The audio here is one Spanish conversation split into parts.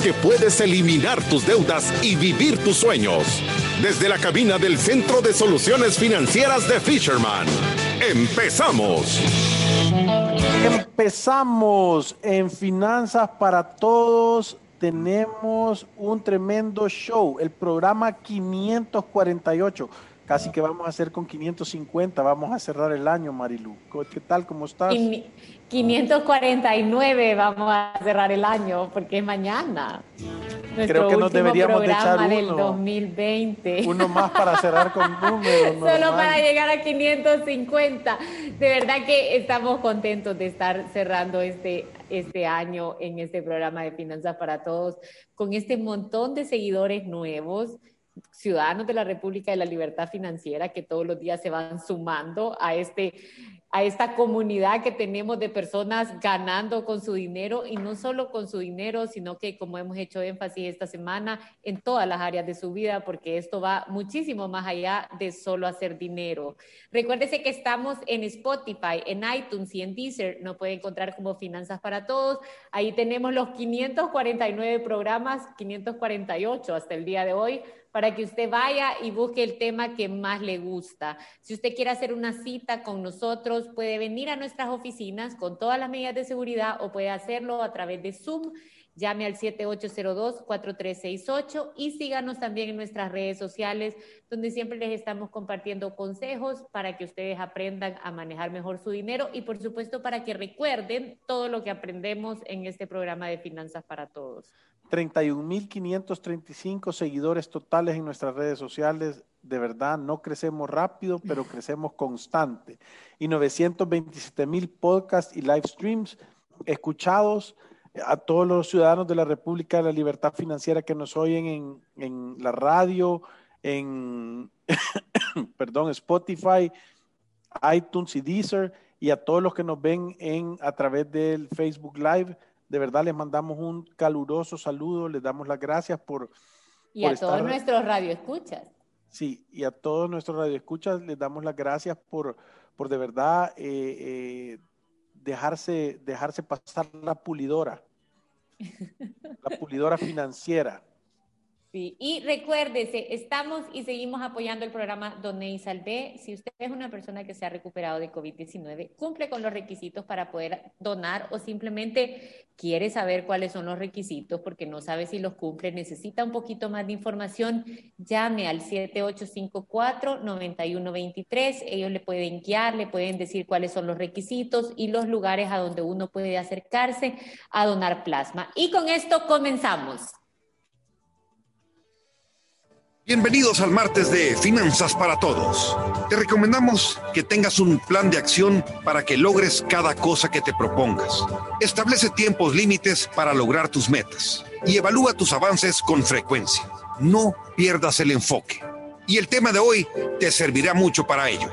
que puedes eliminar tus deudas y vivir tus sueños. Desde la cabina del Centro de Soluciones Financieras de Fisherman. ¡Empezamos! Empezamos en Finanzas para Todos tenemos un tremendo show, el programa 548. Casi que vamos a hacer con 550, vamos a cerrar el año, Marilu. ¿Qué tal? ¿Cómo estás? 549 vamos a cerrar el año porque es mañana. Creo que nos deberíamos de echar uno, del 2020. Uno más para cerrar con números. Solo para llegar a 550. De verdad que estamos contentos de estar cerrando este, este año en este programa de Finanzas para Todos con este montón de seguidores nuevos ciudadanos de la República de la Libertad Financiera que todos los días se van sumando a este a esta comunidad que tenemos de personas ganando con su dinero y no solo con su dinero, sino que como hemos hecho énfasis esta semana en todas las áreas de su vida, porque esto va muchísimo más allá de solo hacer dinero. Recuérdese que estamos en Spotify, en iTunes y en Deezer, nos puede encontrar como Finanzas para Todos. Ahí tenemos los 549 programas, 548 hasta el día de hoy para que usted vaya y busque el tema que más le gusta. Si usted quiere hacer una cita con nosotros, puede venir a nuestras oficinas con todas las medidas de seguridad o puede hacerlo a través de Zoom. Llame al 7802-4368 y síganos también en nuestras redes sociales, donde siempre les estamos compartiendo consejos para que ustedes aprendan a manejar mejor su dinero y, por supuesto, para que recuerden todo lo que aprendemos en este programa de Finanzas para Todos. 31.535 seguidores totales en nuestras redes sociales. De verdad, no crecemos rápido, pero crecemos constante. Y 927 mil podcasts y live streams escuchados a todos los ciudadanos de la República de la Libertad Financiera que nos oyen en, en la radio, en perdón, Spotify, iTunes y Deezer, y a todos los que nos ven en, a través del Facebook Live de verdad les mandamos un caluroso saludo, les damos las gracias por... Y a todos nuestros radioescuchas. Sí, y a todos nuestros radioescuchas les damos las gracias por, por de verdad eh, eh, dejarse, dejarse pasar la pulidora, la pulidora financiera. Sí, y recuérdese, estamos y seguimos apoyando el programa Doné y Salvé. Si usted es una persona que se ha recuperado de COVID-19, cumple con los requisitos para poder donar o simplemente quiere saber cuáles son los requisitos porque no sabe si los cumple, necesita un poquito más de información, llame al 7854-9123. Ellos le pueden guiar, le pueden decir cuáles son los requisitos y los lugares a donde uno puede acercarse a donar plasma. Y con esto comenzamos. Bienvenidos al martes de Finanzas para Todos. Te recomendamos que tengas un plan de acción para que logres cada cosa que te propongas. Establece tiempos límites para lograr tus metas y evalúa tus avances con frecuencia. No pierdas el enfoque. Y el tema de hoy te servirá mucho para ello.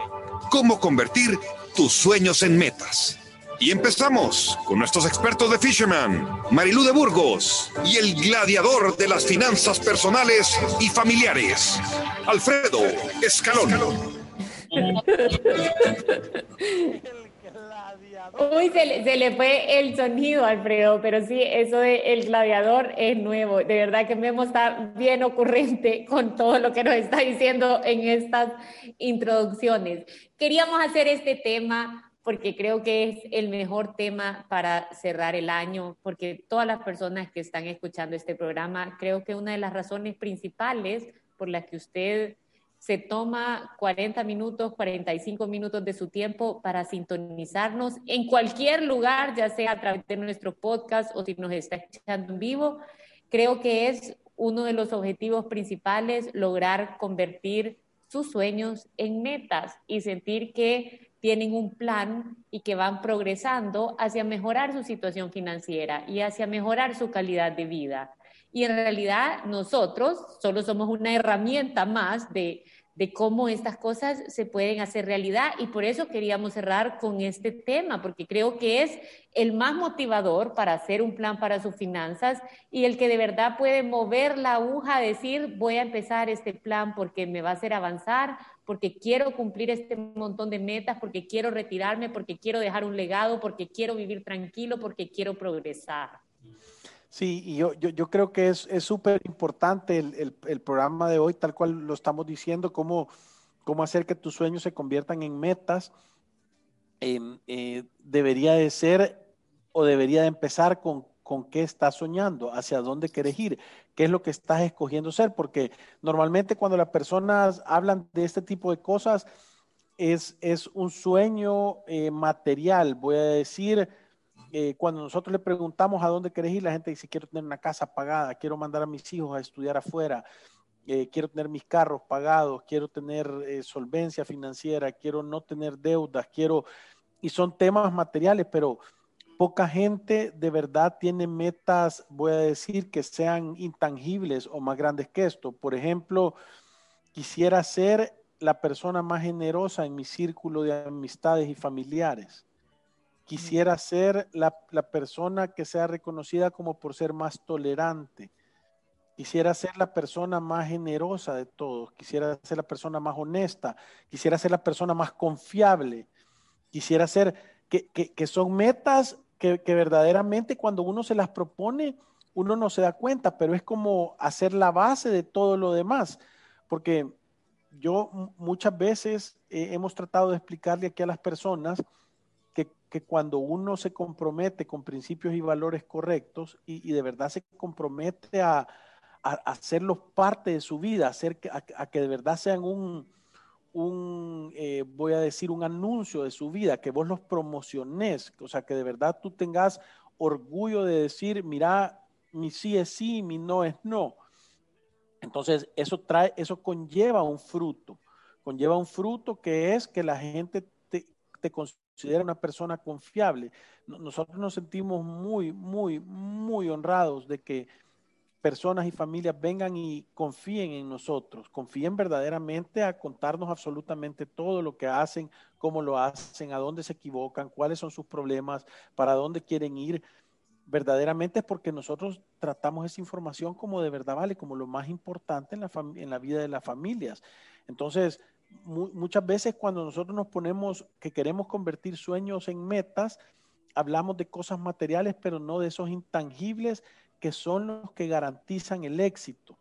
Cómo convertir tus sueños en metas. Y empezamos con nuestros expertos de Fisherman, Marilú de Burgos y el gladiador de las finanzas personales y familiares, Alfredo Escalón. Uy, se le, fue el sonido, Alfredo, pero sí, eso de el gladiador es nuevo. De verdad que Memo está bien ocurrente con todo lo que nos está diciendo en estas introducciones. Queríamos hacer este tema porque creo que es el mejor tema para cerrar el año, porque todas las personas que están escuchando este programa, creo que una de las razones principales por las que usted se toma 40 minutos, 45 minutos de su tiempo para sintonizarnos en cualquier lugar, ya sea a través de nuestro podcast o si nos está escuchando en vivo, creo que es uno de los objetivos principales lograr convertir sus sueños en metas y sentir que tienen un plan y que van progresando hacia mejorar su situación financiera y hacia mejorar su calidad de vida. y en realidad nosotros solo somos una herramienta más de, de cómo estas cosas se pueden hacer realidad y por eso queríamos cerrar con este tema, porque creo que es el más motivador para hacer un plan para sus finanzas y el que de verdad puede mover la aguja, decir, voy a empezar este plan porque me va a hacer avanzar, porque quiero cumplir este montón de metas, porque quiero retirarme, porque quiero dejar un legado, porque quiero vivir tranquilo, porque quiero progresar. Sí, y yo, yo, creo que es súper importante el, el, programa de hoy, tal cual lo estamos diciendo, cómo, cómo hacer que tus sueños se conviertan en metas. Eh, debería de ser o debería de empezar con, con qué estás soñando, hacia dónde quieres ir, qué es lo que estás escogiendo ser, porque normalmente cuando las personas hablan de este tipo de cosas, es, es un sueño eh, material, voy a decir, eh, cuando nosotros le preguntamos a dónde querés ir, la gente dice, quiero tener una casa pagada, quiero mandar a mis hijos a estudiar afuera, eh, quiero tener mis carros pagados, quiero tener solvencia financiera, quiero no tener deudas, quiero... Y son temas materiales, pero poca gente de verdad tiene metas, voy a decir, que sean intangibles o más grandes que esto. Por ejemplo, quisiera ser la persona más generosa en mi círculo de amistades y familiares. Quisiera ser la, persona que sea reconocida como por ser más tolerante. Quisiera ser la persona más generosa de todos. Quisiera ser la persona más honesta. Quisiera ser la persona más confiable. Quisiera ser que, que, son metas que, que, verdaderamente cuando uno se las propone, uno no se da cuenta, pero es como hacer la base de todo lo demás. Porque yo muchas veces hemos tratado de explicarle aquí a las personas que cuando uno se compromete con principios y valores correctos y, de verdad se compromete a, hacerlos parte de su vida, hacer que, a, que de verdad sean un, un eh, voy a decir, un anuncio de su vida, que vos los promociones, o sea, que de verdad tú tengas orgullo de decir, mira, mi sí es sí, mi no es no. Entonces, eso trae, eso conlleva un fruto, conlleva un fruto que es que la gente te, te considera una persona confiable. Nosotros nos sentimos muy, muy, muy honrados de que personas y familias vengan y confíen en nosotros, confíen verdaderamente a contarnos absolutamente todo lo que hacen, cómo lo hacen, a dónde se equivocan, cuáles son sus problemas, para dónde quieren ir. Verdaderamente es porque nosotros tratamos esa información como de verdad vale, como lo más importante en la, en la vida de las familias. Entonces, muchas veces cuando nosotros nos ponemos que queremos convertir sueños en metas, hablamos de cosas materiales, pero no de esos intangibles que son los que garantizan el éxito.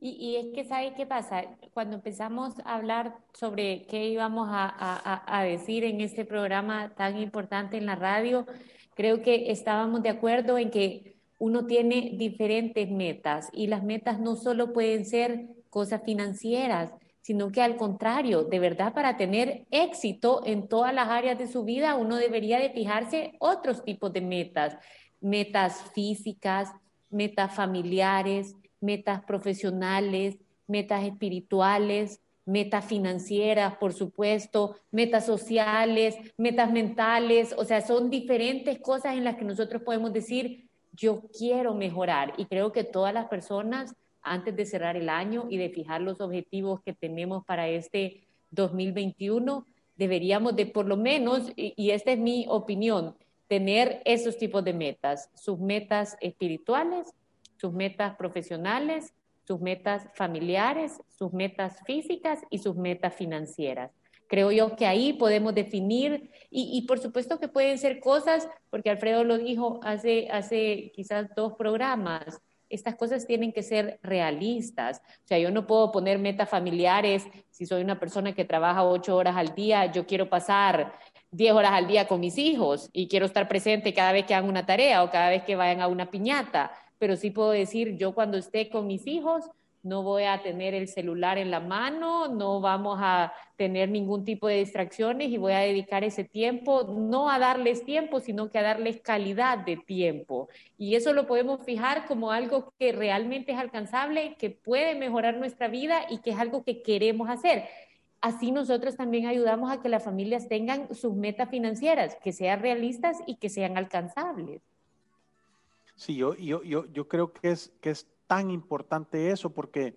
Y, es que, ¿sabe qué pasa? Cuando empezamos a hablar sobre qué íbamos a, a, a decir en este programa tan importante en la radio, creo que estábamos de acuerdo en que uno tiene diferentes metas y las metas no solo pueden ser cosas financieras, sino que al contrario, de verdad para tener éxito en todas las áreas de su vida, uno debería de fijarse otros tipos de metas, metas físicas, metas familiares, metas profesionales, metas espirituales, metas financieras, por supuesto, metas sociales, metas mentales, o sea, son diferentes cosas en las que nosotros podemos decir, yo quiero mejorar. Y creo que todas las personas antes de cerrar el año y de fijar los objetivos que tenemos para este 2021, deberíamos de por lo menos, y, esta es mi opinión, tener esos tipos de metas, sus metas espirituales, sus metas profesionales, sus metas familiares, sus metas físicas y sus metas financieras. Creo yo que ahí podemos definir, y, y, por supuesto que pueden ser cosas, porque Alfredo lo dijo hace, hace quizás dos programas, estas cosas tienen que ser realistas. O sea, yo no puedo poner metas familiares si soy una persona que trabaja ocho horas al día, yo quiero pasar diez horas al día con mis hijos y quiero estar presente cada vez que hagan una tarea o cada vez que vayan a una piñata. Pero sí puedo decir, yo cuando esté con mis hijos, no voy a tener el celular en la mano, no vamos a tener ningún tipo de distracciones y voy a dedicar ese tiempo no a darles tiempo, sino que a darles calidad de tiempo. Y eso lo podemos fijar como algo que realmente es alcanzable, que puede mejorar nuestra vida y que es algo que queremos hacer. Así nosotros también ayudamos a que las familias tengan sus metas financieras, que sean realistas y que sean alcanzables. Sí, yo, yo, yo, creo que es, que es tan importante eso porque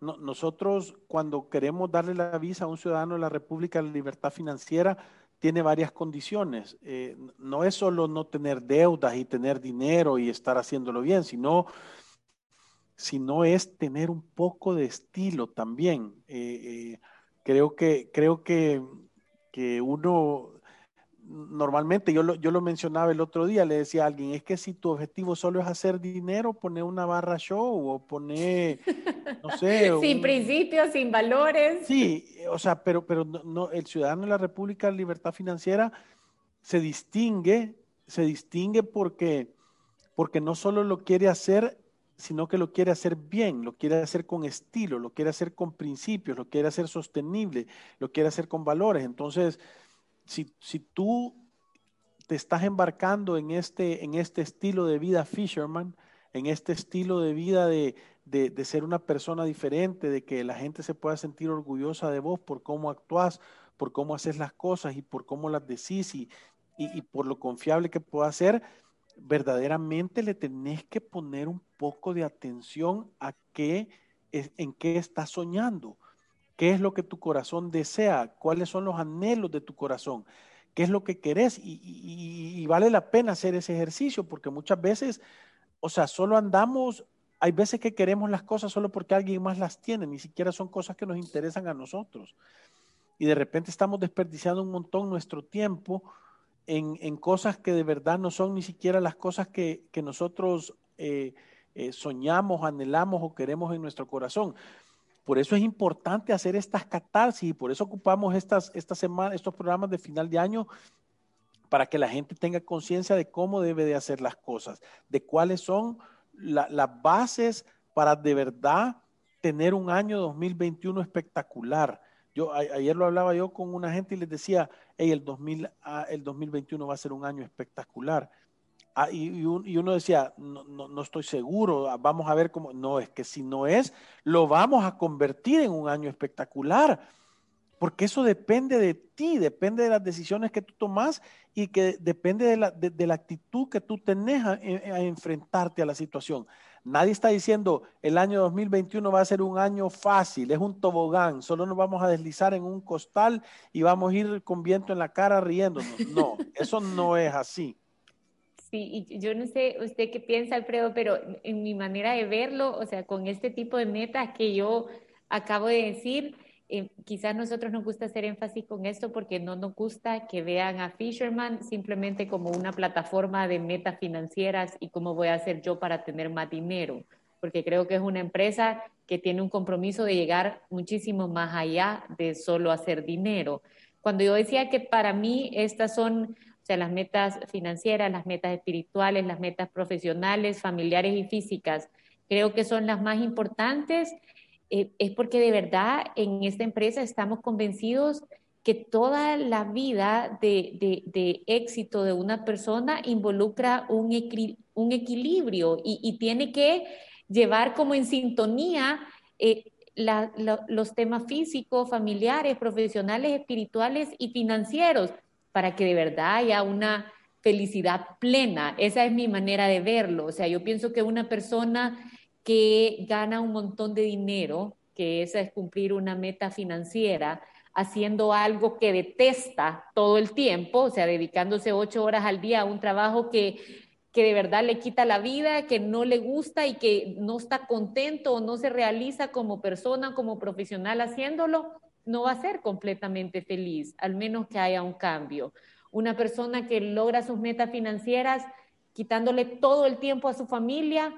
nosotros cuando queremos darle la visa a un ciudadano de la República de la Libertad Financiera, tiene varias condiciones. Eh, no es solo no tener deudas y tener dinero y estar haciéndolo bien, sino, sino es tener un poco de estilo también. Eh, eh, creo que, creo que, que uno normalmente, yo lo, yo lo mencionaba el otro día, le decía a alguien, es que si tu objetivo solo es hacer dinero, pone una barra show o pone, no sé. sin principios, sin valores. Sí, o sea, pero, pero no, el ciudadano de la República de Libertad Financiera se distingue, se distingue porque, porque no solo lo quiere hacer, sino que lo quiere hacer bien, lo quiere hacer con estilo, lo quiere hacer con principios, lo quiere hacer sostenible, lo quiere hacer con valores. Entonces, si, tú te estás embarcando en este, en este estilo de vida fisherman, en este estilo de vida de, ser una persona diferente, de que la gente se pueda sentir orgullosa de vos por cómo actúas, por cómo haces las cosas y por cómo las decís y, y, por lo confiable que pueda ser, verdaderamente le tenés que poner un poco de atención a qué, en qué estás soñando. ¿Qué es lo que tu corazón desea? ¿Cuáles son los anhelos de tu corazón? ¿Qué es lo que querés? Y, vale la pena hacer ese ejercicio porque muchas veces, o sea, solo andamos, hay veces que queremos las cosas solo porque alguien más las tiene, ni siquiera son cosas que nos interesan a nosotros. Y de repente estamos desperdiciando un montón nuestro tiempo en, cosas que de verdad no son ni siquiera las cosas que, nosotros eh, eh, soñamos, anhelamos o queremos en nuestro corazón. Por eso es importante hacer estas catarsis y por eso ocupamos estas, esta semana, estos programas de final de año para que la gente tenga conciencia de cómo debe de hacer las cosas, de cuáles son las bases para de verdad tener un año 2021 espectacular. Yo ayer lo hablaba yo con una gente y les decía, hey, el, 2000, ah, 2021 va a ser un año espectacular. Ah, y, uno decía, no, no, estoy seguro, ah, vamos a ver cómo. No, es que si no es, lo vamos a convertir en un año espectacular, porque eso depende de ti, depende de las decisiones que tú tomas y que depende de la, de, la actitud que tú tenés a, enfrentarte a la situación. Nadie está diciendo el año 2021 va a ser un año fácil, es un tobogán, solo nos vamos a deslizar en un costal y vamos a ir con viento en la cara riéndonos. No, eso no es así. Sí, y yo no sé usted qué piensa, Alfredo, pero en mi manera de verlo, o sea, con este tipo de metas que yo acabo de decir, eh, quizás nosotros nos gusta hacer énfasis con esto porque no nos gusta que vean a Fisherman simplemente como una plataforma de metas financieras y cómo voy a hacer yo para tener más dinero, porque creo que es una empresa que tiene un compromiso de llegar muchísimo más allá de solo hacer dinero. Cuando yo decía que para mí estas son sea, las metas financieras, las metas espirituales, las metas profesionales, familiares y físicas, creo que son las más importantes, eh, es porque de verdad en esta empresa estamos convencidos que toda la vida de, éxito de una persona involucra un, equilibrio y, tiene que llevar como en sintonía eh, los temas físicos, familiares, profesionales, espirituales y financieros para que de verdad haya una felicidad plena. Esa es mi manera de verlo. O sea, yo pienso que una persona que gana un montón de dinero, que esa es cumplir una meta financiera, haciendo algo que detesta todo el tiempo, o sea, dedicándose ocho horas al día a un trabajo que, que de verdad le quita la vida, que no le gusta y que no está contento o no se realiza como persona, como profesional haciéndolo, no va a ser completamente feliz, al menos que haya un cambio. Una persona que logra sus metas financieras quitándole todo el tiempo a su familia,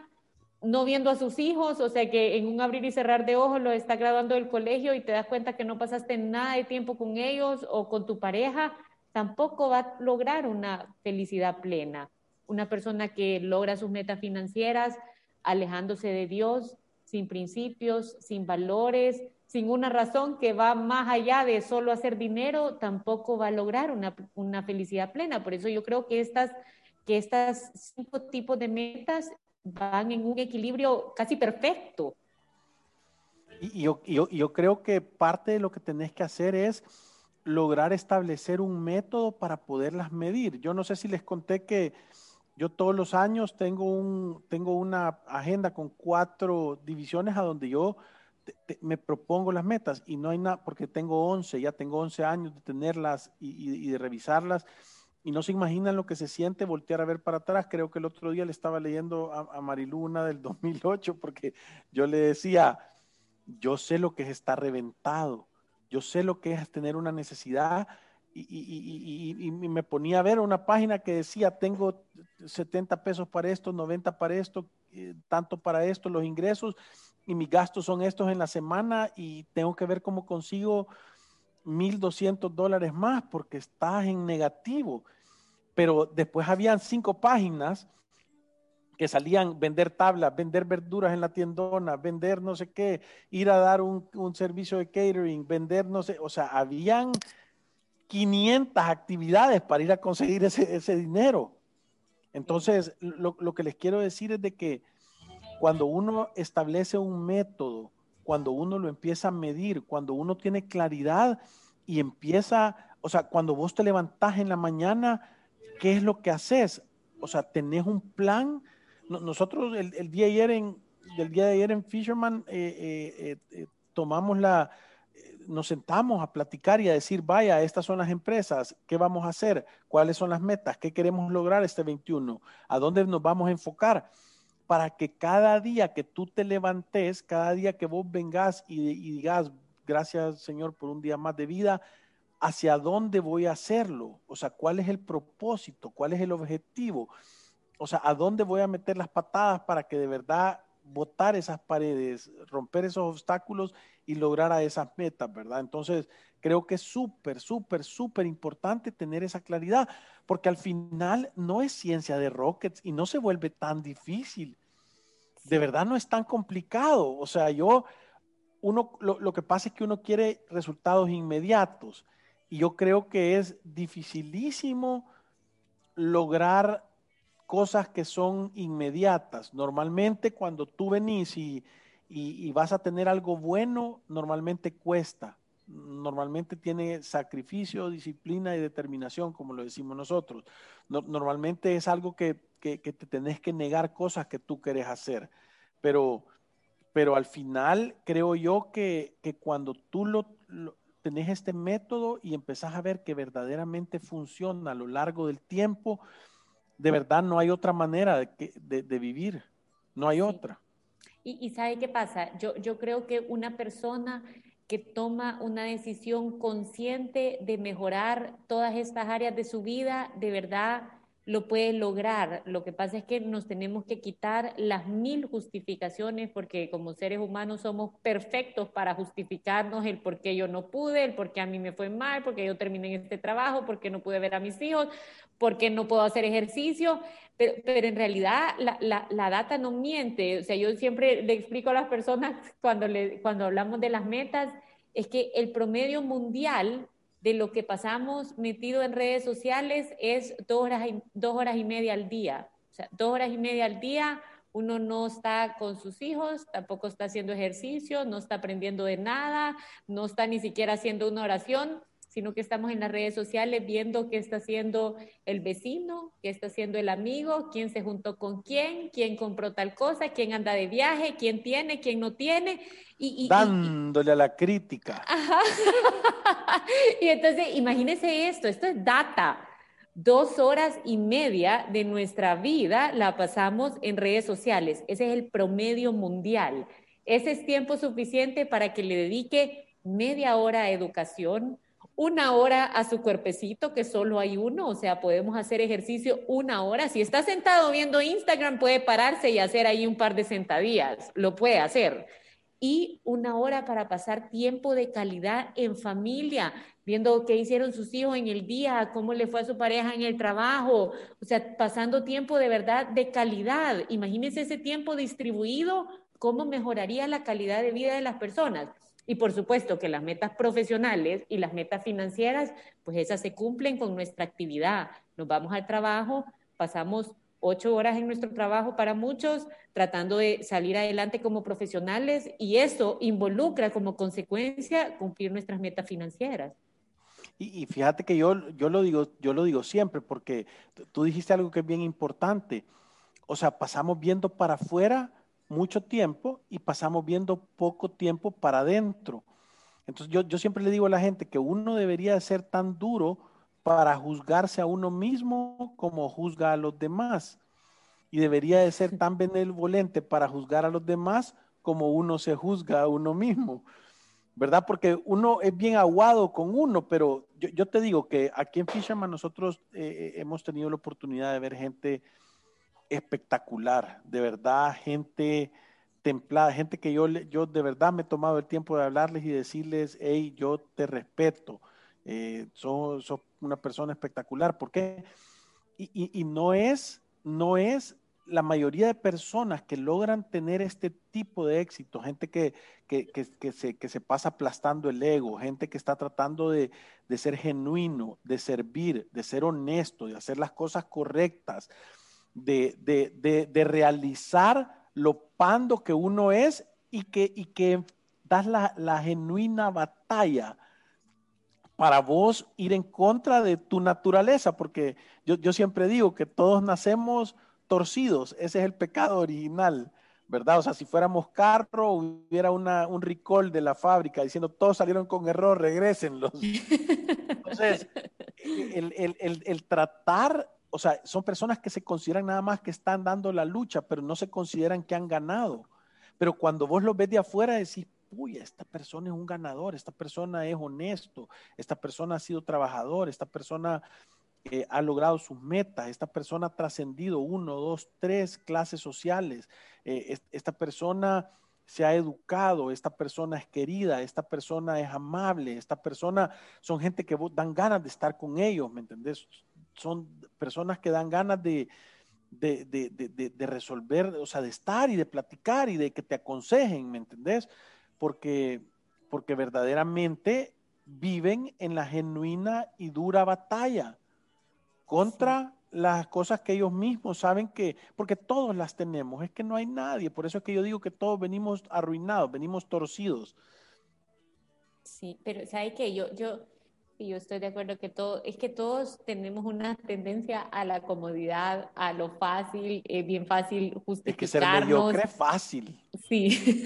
no viendo a sus hijos, o sea que en un abrir y cerrar de ojos lo está graduando del colegio y te das cuenta que no pasaste nada de tiempo con ellos o con tu pareja, tampoco va a lograr una felicidad plena. Una persona que logra sus metas financieras alejándose de Dios, sin principios, sin valores, sin una razón que va más allá de solo hacer dinero, tampoco va a lograr una, felicidad plena. Por eso yo creo que estas, que estas cinco tipos de metas van en un equilibrio casi perfecto. Y yo, yo, creo que parte de lo que tenés que hacer es lograr establecer un método para poderlas medir. Yo no sé si les conté que yo todos los años tengo, un, tengo una agenda con cuatro divisiones a donde yo me propongo las metas y no hay nada, porque tengo 11, ya tengo 11 años de tenerlas y, de revisarlas y no se imaginan lo que se siente voltear a ver para atrás. Creo que el otro día le estaba leyendo a, Mariluna del 2008 porque yo le decía, yo sé lo que es estar reventado, yo sé lo que es tener una necesidad y, me ponía a ver una página que decía, tengo 70 pesos para esto, 90 para esto, eh, tanto para esto, los ingresos y mis gastos son estos en la semana y tengo que ver cómo consigo 1.200 dólares más porque estás en negativo. Pero después habían cinco páginas que salían vender tablas, vender verduras en la tiendona, vender no sé qué, ir a dar un, un servicio de catering, vender no sé, o sea, habían 500 actividades para ir a conseguir ese, ese dinero. Entonces, lo, lo, que les quiero decir es de que cuando uno establece un método, cuando uno lo empieza a medir, cuando uno tiene claridad y empieza, o sea, cuando vos te levantás en la mañana, ¿qué es lo que haces? O sea, tenés un plan nosotros el, día ayer en, el día de ayer en Fisherman eh, eh, eh, tomamos la, nos sentamos a platicar y a decir, vaya, estas son las empresas, ¿qué vamos a hacer? ¿Cuáles son las metas? ¿Qué queremos lograr este 21? ¿A dónde nos vamos a enfocar? Para que cada día que tú te levantes, cada día que vos vengas y, digas, gracias Señor por un día más de vida, ¿hacia dónde voy a hacerlo? O sea, ¿cuál es el propósito? ¿Cuál es el objetivo? o sea, ¿a dónde voy a meter las patadas para que de verdad botar esas paredes, romper esos obstáculos y lograr a esas metas, ¿verdad? Entonces, creo que es súper, súper, súper importante tener esa claridad, porque al final no es ciencia de rockets y no se vuelve tan difícil. De verdad no es tan complicado. O sea, yo, uno, lo, que pasa es que uno quiere resultados inmediatos y yo creo que es dificilísimo lograr cosas que son inmediatas. Normalmente cuando tú venís y, vas a tener algo bueno, normalmente cuesta. Normalmente tiene sacrificio, disciplina y determinación, como lo decimos nosotros. normalmente es algo que, te tenés que negar cosas que tú querés hacer. Pero, pero al final creo yo que, cuando tú lo, tenés este método y empezás a ver que verdaderamente funciona a lo largo del tiempo, de verdad no hay otra manera de, de, vivir, no hay otra. Y, y, ¿sabe qué pasa? Yo, yo creo que una persona que toma una decisión consciente de mejorar todas estas áreas de su vida, de verdad lo puede lograr. Lo que pasa es que nos tenemos que quitar las mil justificaciones porque como seres humanos somos perfectos para justificarnos el por qué yo no pude, el por qué a mí me fue mal, por qué yo terminé este trabajo, por qué no pude ver a mis hijos, por qué no puedo hacer ejercicio. Pero, pero en realidad la, la, la, data no miente. O sea, yo siempre le explico a las personas cuando, le, cuando hablamos de las metas, es que el promedio mundial de lo que pasamos metido en redes sociales es dos horas, y, dos horas y media al día. O sea, dos horas y media al día, uno no está con sus hijos, tampoco está haciendo ejercicio, no está aprendiendo de nada, no está ni siquiera haciendo una oración, sino que estamos en las redes sociales viendo qué está haciendo el vecino, qué está haciendo el amigo, quién se juntó con quién, quién compró tal cosa, quién anda de viaje, quién tiene, quién no tiene. Y, Dándole a la crítica. y entonces, imagínese esto, esto es data. Dos horas y media de nuestra vida la pasamos en redes sociales. Ese es el promedio mundial. Ese es tiempo suficiente para que le dedique media hora a educación, una hora a su cuerpecito, que solo hay uno, o sea, podemos hacer ejercicio una hora. Si está sentado viendo Instagram, puede pararse y hacer ahí un par de sentadillas, lo puede hacer. Y una hora para pasar tiempo de calidad en familia, viendo qué hicieron sus hijos en el día, cómo le fue a su pareja en el trabajo, o sea, pasando tiempo de verdad de calidad. Imagínense ese tiempo distribuido, cómo mejoraría la calidad de vida de las personas. Y por supuesto que las metas profesionales y las metas financieras, pues esas se cumplen con nuestra actividad. Nos vamos al trabajo, pasamos ocho horas en nuestro trabajo para muchos, tratando de salir adelante como profesionales y eso involucra como consecuencia cumplir nuestras metas financieras. Y, fíjate que yo, yo, lo digo, yo lo digo siempre, porque tú dijiste algo que es bien importante. O sea, pasamos viendo para afuera mucho tiempo y pasamos viendo poco tiempo para adentro. Entonces yo, yo siempre le digo a la gente que uno debería ser tan duro para juzgarse a uno mismo como juzga a los demás. Y debería de ser tan benevolente para juzgar a los demás como uno se juzga a uno mismo. ¿Verdad? Porque uno es bien aguado con uno, pero yo, te digo que aquí en Fisherman nosotros eh, eh, hemos tenido la oportunidad de ver gente espectacular, de verdad, gente templada, gente que yo, yo de verdad me he tomado el tiempo de hablarles y decirles, hey, yo te respeto, eh, sos, una persona espectacular. ¿Por qué? Y, no es, no es la mayoría de personas que logran tener este tipo de éxito, gente que, se, que se, pasa aplastando el ego, gente que está tratando de, de, ser genuino, de servir, de ser honesto, de hacer las cosas correctas, de, de realizar lo pando que uno es y que, y que das la, la genuina batalla para vos ir en contra de tu naturaleza, porque yo, yo, siempre digo que todos nacemos torcidos, ese es el pecado original, ¿verdad? O sea, si fuéramos carro, hubiera una, un recall de la fábrica diciendo todos salieron con error, regresenlos. Entonces, el, el, el, el tratar o sea, son personas que se consideran nada más que están dando la lucha, pero no se consideran que han ganado. Pero cuando vos lo ves de afuera, decís, uy, esta persona es un ganador, esta persona es honesto, esta persona ha sido trabajador, esta persona eh, ha logrado sus metas, esta persona ha trascendido uno, dos, tres clases sociales, eh, esta persona se ha educado, esta persona es querida, esta persona es amable, esta persona son gente que dan ganas de estar con ellos, ¿me entendés? Son personas que dan ganas de, de, resolver, o sea, de estar y de platicar y de que te aconsejen, ¿me entendés? Porque, porque verdaderamente viven en la genuina y dura batalla contra las cosas que ellos mismos saben que, porque todos las tenemos, es que no hay nadie, por eso es que yo digo que todos venimos arruinados, venimos torcidos. Sí, pero ¿sabe qué? Yo, yo, y yo estoy de acuerdo que todo, es que todos tenemos una tendencia a la comodidad, a lo fácil, es bien fácil justificarnos. Es que ser mediocre es fácil. Sí.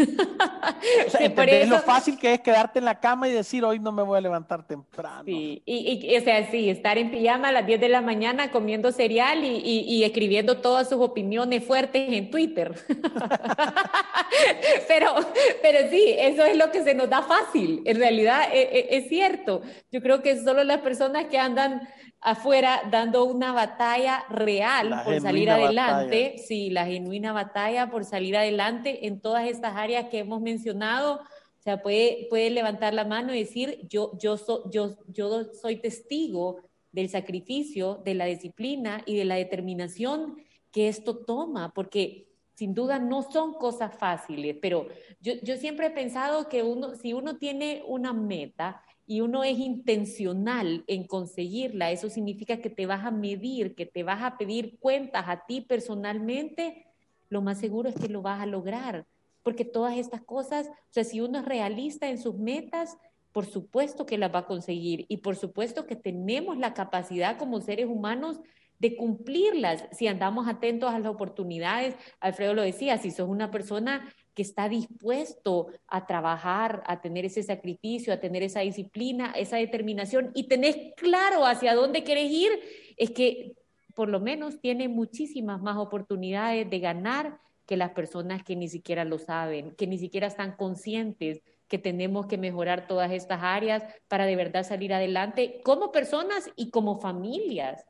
o sea, sí, lo fácil que es quedarte en la cama y decir, hoy no me voy a levantar temprano. Sí, y, y o sea, sí, estar en pijama a las 10 de la mañana comiendo cereal y, y escribiendo todas sus opiniones fuertes en Twitter. pero, pero sí, eso es lo que se nos da fácil. En realidad es, e, es cierto. Yo creo que solo las personas que andan afuera dando una batalla real por salir adelante, sí, la genuina batalla por salir adelante en todas estas áreas que hemos mencionado. O sea, puede, puede levantar la mano y decir, yo, yo, yo, yo soy testigo del sacrificio, de la disciplina y de la determinación que esto toma, porque sin duda no son cosas fáciles, pero yo, yo siempre he pensado que uno, si uno tiene una meta, y uno es intencional en conseguirla, eso significa que te vas a medir, que te vas a pedir cuentas a ti personalmente, lo más seguro es que lo vas a lograr, porque todas estas cosas, o sea, si uno es realista en sus metas, por supuesto que las va a conseguir y por supuesto que tenemos la capacidad como seres humanos de cumplirlas si andamos atentos a las oportunidades. Alfredo lo decía, si sos una persona que está dispuesto a trabajar, a tener ese sacrificio, a tener esa disciplina, esa determinación y tenés claro hacia dónde querés ir, es que por lo menos tiene muchísimas más oportunidades de ganar que las personas que ni siquiera lo saben, que ni siquiera están conscientes que tenemos que mejorar todas estas áreas para de verdad salir adelante como personas y como familias.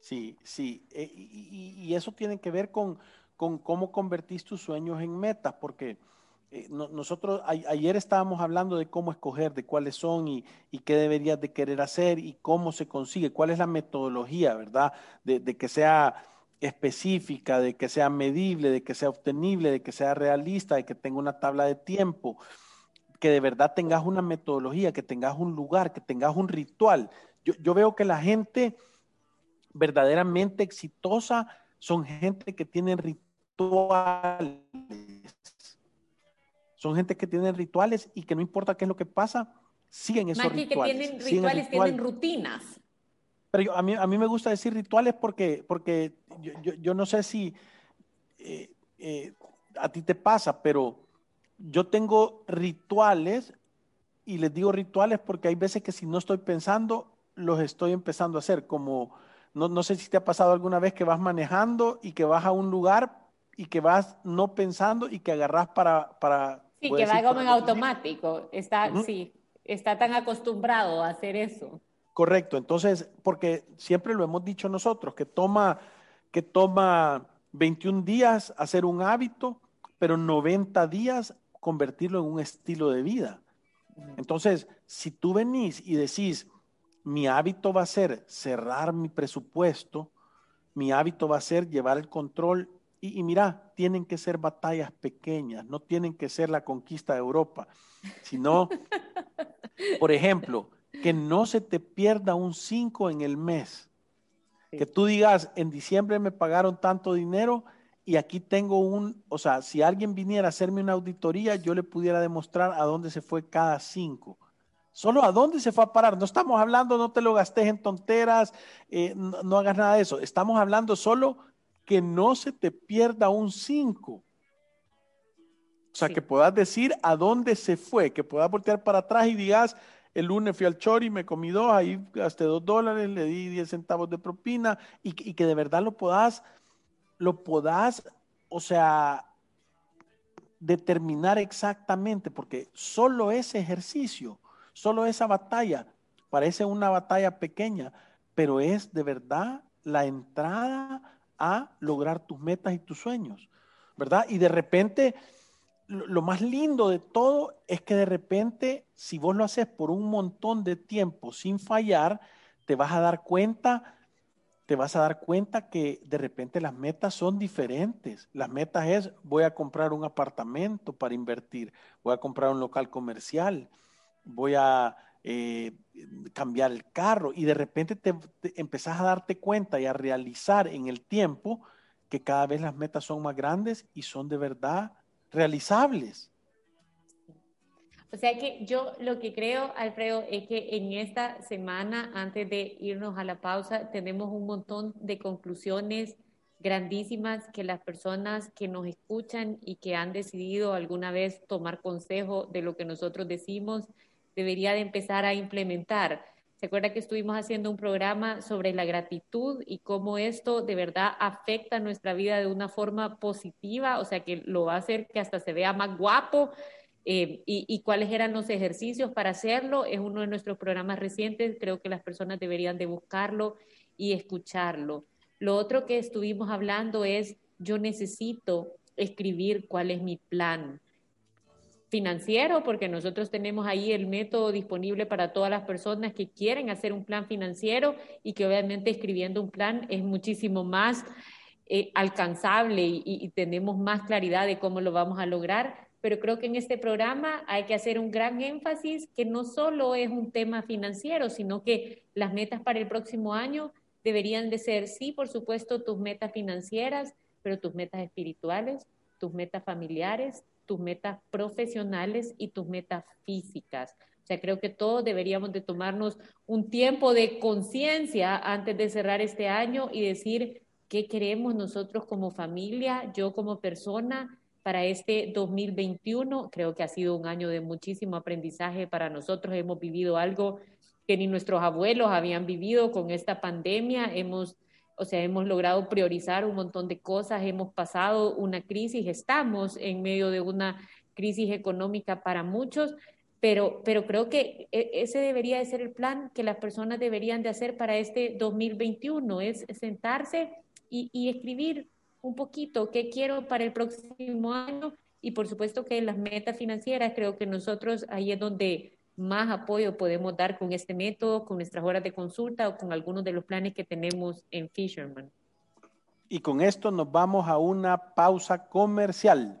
Sí, sí, eh, y, eso tiene que ver con, con cómo convertís tus sueños en metas, porque eh, nosotros ayer estábamos hablando de cómo escoger, de cuáles son y, qué deberías de querer hacer y cómo se consigue, cuál es la metodología, ¿verdad? De, que sea específica, de que sea medible, de que sea obtenible, de que sea realista, de que tenga una tabla de tiempo, que de verdad tengas una metodología, que tengas un lugar, que tengas un ritual. Yo, yo veo que la gente verdaderamente exitosa son gente que tienen rituales rituales. Son gente que tienen rituales y que no importa qué es lo que pasa, siguen esos rituales. que tienen rituales, tienen rutinas. Pero a, mí, a mí me gusta decir rituales porque, porque yo, yo, no sé si eh, eh, a ti te pasa, pero yo tengo rituales y les digo rituales porque hay veces que si no estoy pensando, los estoy empezando a hacer, como no, no sé si te ha pasado alguna vez que vas manejando y que vas a un lugar y que vas no pensando y que agarras para... para sí, que va como en automático, está, sí, está tan acostumbrado a hacer eso. Correcto, entonces, porque siempre lo hemos dicho nosotros, que toma, que toma 21 días hacer un hábito, pero 90 días convertirlo en un estilo de vida. Entonces, si tú venís y decís, mi hábito va a ser cerrar mi presupuesto, mi hábito va a ser llevar el control y, y, mira, tienen que ser batallas pequeñas, no tienen que ser la conquista de Europa, sino, por ejemplo, que no se te pierda un 5 en el mes. Que tú digas, en diciembre me pagaron tanto dinero y aquí tengo un, o sea, si alguien viniera a hacerme una auditoría, yo le pudiera demostrar a dónde se fue cada 5. Solo a dónde se fue a parar. No estamos hablando, no te lo gastes en tonteras, eh, no, hagas nada de eso. Estamos hablando solo que no se te pierda un 5. O sea, que puedas decir a dónde se fue, que puedas voltear para atrás y digas, el lunes fui al Chori, me comí dos, ahí gasté dos dólares, le di diez centavos de propina y, que de verdad lo podás, lo podás, o sea, determinar exactamente, porque solo ese ejercicio, solo esa batalla, parece una batalla pequeña, pero es de verdad la entrada a lograr tus metas y tus sueños, ¿verdad? Y de repente lo más lindo de todo es que de repente, si vos lo haces por un montón de tiempo sin fallar, te vas a dar cuenta, te vas a dar cuenta que de repente las metas son diferentes. Las metas es, voy a comprar un apartamento para invertir, voy a comprar un local comercial, voy a eh, cambiar el carro y de repente te, te empezás a darte cuenta y a realizar en el tiempo que cada vez las metas son más grandes y son de verdad realizables. O sea que yo lo que creo, Alfredo, es que en esta semana, antes de irnos a la pausa, tenemos un montón de conclusiones grandísimas que las personas que nos escuchan y que han decidido alguna vez tomar consejo de lo que nosotros decimos, debería de empezar a implementar. ¿Se acuerda que estuvimos haciendo un programa sobre la gratitud y cómo esto de verdad afecta nuestra vida de una forma positiva? O sea, que lo va a hacer que hasta se vea más guapo. Eh, y, y, cuáles eran los ejercicios para hacerlo. Es uno de nuestros programas recientes. Creo que las personas deberían de buscarlo y escucharlo. Lo otro que estuvimos hablando es, yo necesito escribir cuál es mi plan financiero, porque nosotros tenemos ahí el método disponible para todas las personas que quieren hacer un plan financiero y que obviamente escribiendo un plan es muchísimo más eh, alcanzable y, y tenemos más claridad de cómo lo vamos a lograr. Pero creo que en este programa hay que hacer un gran énfasis que no solo es un tema financiero, sino que las metas para el próximo año deberían de ser, sí, por supuesto, tus metas financieras, pero tus metas espirituales, tus metas familiares, tus metas profesionales y tus metas físicas. O sea, creo que todos deberíamos de tomarnos un tiempo de conciencia antes de cerrar este año y decir qué queremos nosotros como familia, yo como persona para este 2021. Creo que ha sido un año de muchísimo aprendizaje para nosotros. Hemos vivido algo que ni nuestros abuelos habían vivido con esta pandemia. Hemos o sea, hemos logrado priorizar un montón de cosas, hemos pasado una crisis, estamos en medio de una crisis económica para muchos, pero, pero creo que e, ese debería de ser el plan que las personas deberían de hacer para este 2021, es sentarse y, escribir un poquito qué quiero para el próximo año y por supuesto que las metas financieras, creo que nosotros ahí es donde más apoyo podemos dar con este método, con nuestras horas de consulta o con algunos de los planes que tenemos en Fisherman. Y con esto nos vamos a una pausa comercial.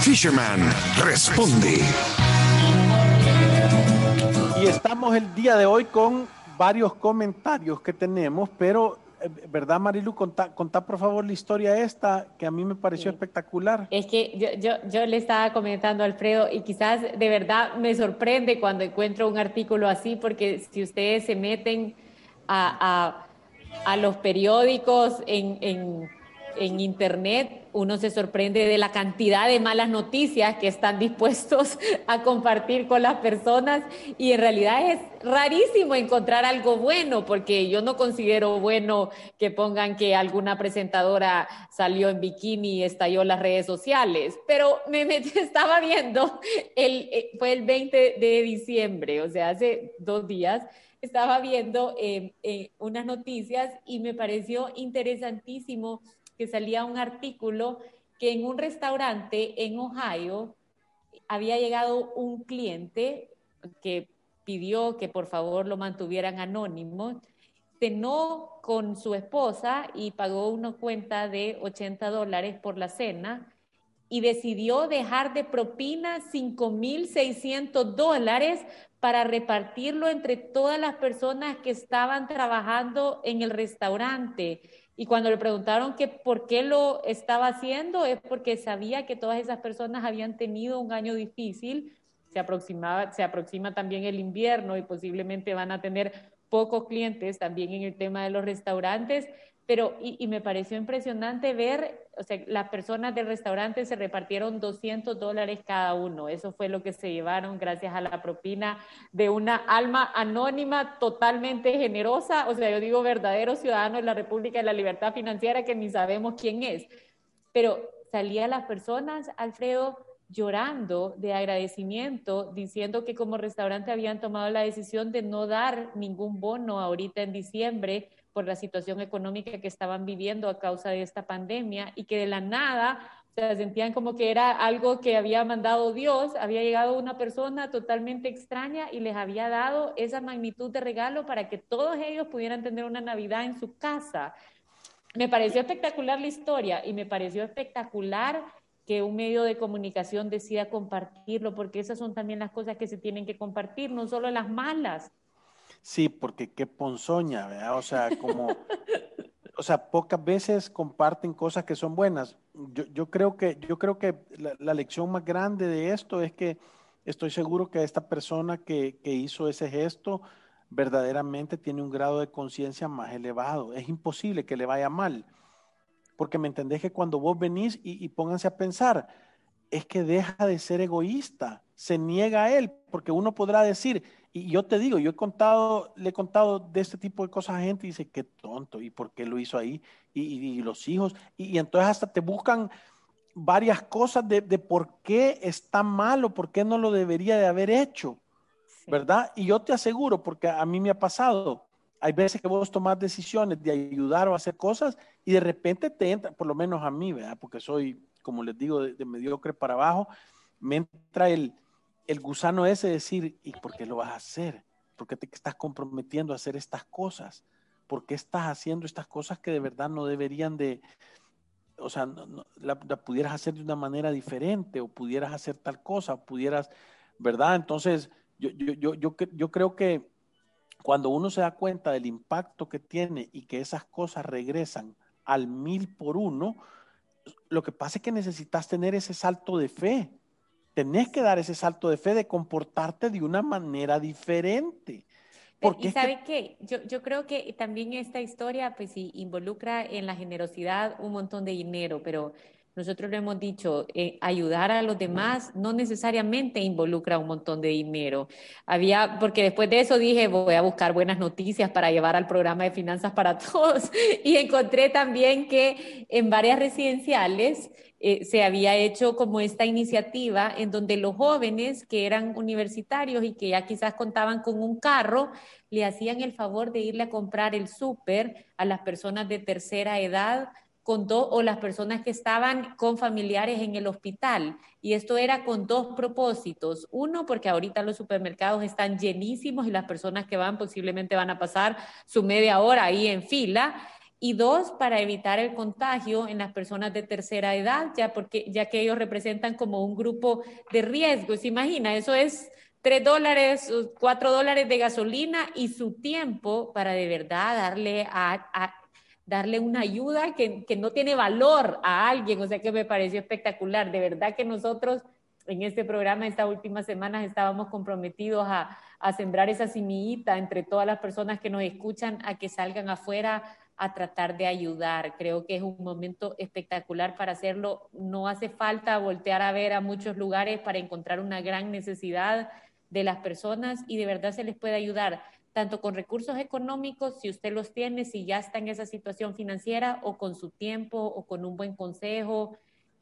Fisherman responde. Y estamos el día de hoy con varios comentarios que tenemos, pero eh, ¿verdad, Marilu? Contá, contá, por favor la historia esta que a mí me pareció espectacular. Es que yo, yo, yo, le estaba comentando a Alfredo y quizás de verdad me sorprende cuando encuentro un artículo así, porque si ustedes se meten a, a, a los periódicos en, en en Internet uno se sorprende de la cantidad de malas noticias que están dispuestos a compartir con las personas y en realidad es rarísimo encontrar algo bueno porque yo no considero bueno que pongan que alguna presentadora salió en bikini y estalló las redes sociales, pero me metí, estaba viendo, el, eh, fue el 20 de diciembre, o sea, hace dos días estaba viendo eh, eh, unas noticias y me pareció interesantísimo que salía un artículo que en un restaurante en Ohio había llegado un cliente que pidió que por favor lo mantuvieran anónimo, cenó con su esposa y pagó una cuenta de 80 dólares por la cena y decidió dejar de propina 5.600 dólares para repartirlo entre todas las personas que estaban trabajando en el restaurante. Y cuando le preguntaron que por qué lo estaba haciendo, es porque sabía que todas esas personas habían tenido un año difícil. Se, aproximaba, se aproxima también el invierno y posiblemente van a tener pocos clientes también en el tema de los restaurantes pero y, me pareció impresionante ver, o sea, las personas del restaurante se repartieron 200 dólares cada uno. Eso fue lo que se llevaron gracias a la propina de una alma anónima totalmente generosa. O sea, yo digo verdadero ciudadano de la República de la Libertad Financiera que ni sabemos quién es. Pero salían las personas, Alfredo, llorando de agradecimiento, diciendo que como restaurante habían tomado la decisión de no dar ningún bono ahorita en diciembre por la situación económica que estaban viviendo a causa de esta pandemia y que de la nada se sentían como que era algo que había mandado Dios, había llegado una persona totalmente extraña y les había dado esa magnitud de regalo para que todos ellos pudieran tener una Navidad en su casa. Me pareció espectacular la historia y me pareció espectacular que un medio de comunicación decida compartirlo, porque esas son también las cosas que se tienen que compartir, no solo las malas, Sí, porque qué ponzoña, ¿verdad? O sea, como, o sea, pocas veces comparten cosas que son buenas. Yo, yo creo que, yo creo que la, lección más grande de esto es que estoy seguro que esta persona que, que hizo ese gesto verdaderamente tiene un grado de conciencia más elevado. Es imposible que le vaya mal. Porque me entendés que cuando vos venís y, y pónganse a pensar, es que deja de ser egoísta, se niega a él, porque uno podrá decir, Y yo te digo, yo he contado, le he contado de este tipo de cosas a gente y dice, qué tonto, ¿y por qué lo hizo ahí? Y, los hijos, y, y, entonces hasta te buscan varias cosas de, de, por qué está malo, por qué no lo debería de haber hecho, ¿verdad? Y yo te aseguro, porque a mí me ha pasado, hay veces que vos tomás decisiones de ayudar o hacer cosas y de repente te entra, por lo menos a mí, ¿verdad? Porque soy, como les digo, de, de mediocre para abajo, me entra el el gusano ese decir, ¿y por qué lo vas a hacer? ¿Por qué te estás comprometiendo a hacer estas cosas? ¿Por qué estás haciendo estas cosas que de verdad no deberían de, o sea, la, pudieras hacer de una manera diferente o pudieras hacer tal cosa, pudieras, ¿verdad? Entonces, yo, yo, yo, yo creo que cuando uno se da cuenta del impacto que tiene y que esas cosas regresan al mil por uno, lo que pasa es que necesitas tener ese salto de fe tenés que dar ese salto de fe de comportarte de una manera diferente. Porque y sabe qué, yo, yo creo que también esta historia pues involucra en la generosidad un montón de dinero, pero nosotros lo hemos dicho, eh, ayudar a los demás no necesariamente involucra un montón de dinero. Había, porque después de eso dije, voy a buscar buenas noticias para llevar al programa de finanzas para todos. Y encontré también que en varias residenciales eh, se había hecho como esta iniciativa en donde los jóvenes que eran universitarios y que ya quizás contaban con un carro, le hacían el favor de irle a comprar el súper a las personas de tercera edad con o las personas que estaban con familiares en el hospital. Y esto era con dos propósitos. Uno, porque ahorita los supermercados están llenísimos y las personas que van posiblemente van a pasar su media hora ahí en fila. Y dos, para evitar el contagio en las personas de tercera edad, ya, porque, ya que ellos representan como un grupo de riesgo. ¿Se imagina? Eso es tres dólares, cuatro dólares de gasolina y su tiempo para de verdad darle a darle una ayuda que, no tiene valor a alguien, o sea que me pareció espectacular. De verdad que nosotros en este programa, estas últimas semanas, estábamos comprometidos a, a sembrar esa semillita entre todas las personas que nos escuchan a que salgan afuera a tratar de ayudar. Creo que es un momento espectacular para hacerlo. No hace falta voltear a ver a muchos lugares para encontrar una gran necesidad de las personas y de verdad se les puede ayudar tanto con recursos económicos, si usted los tiene, si ya está en esa situación financiera, o con su tiempo, o con un buen consejo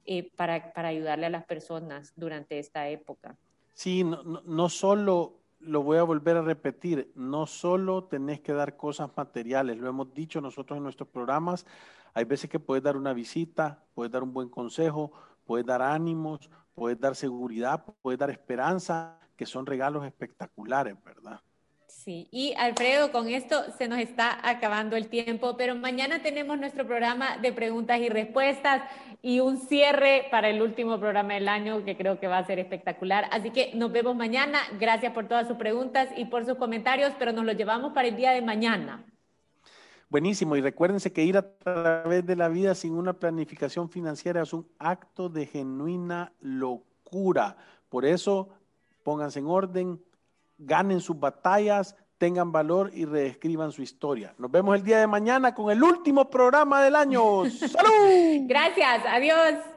eh, para, para, ayudarle a las personas durante esta época. Sí, no, no, no solo, lo voy a volver a repetir, no solo tenés que dar cosas materiales, lo hemos dicho nosotros en nuestros programas, hay veces que puedes dar una visita, puedes dar un buen consejo, puedes dar ánimos, puedes dar seguridad, puedes dar esperanza, que son regalos espectaculares, ¿verdad? Sí, y Alfredo, con esto se nos está acabando el tiempo, pero mañana tenemos nuestro programa de preguntas y respuestas y un cierre para el último programa del año que creo que va a ser espectacular. Así que nos vemos mañana. Gracias por todas sus preguntas y por sus comentarios, pero nos lo llevamos para el día de mañana. Buenísimo, y recuérdense que ir a través de la vida sin una planificación financiera es un acto de genuina locura. Por eso, pónganse en orden, ganen sus batallas, tengan valor y reescriban su historia. Nos vemos el día de mañana con el último programa del año. ¡Salud! Gracias, adiós.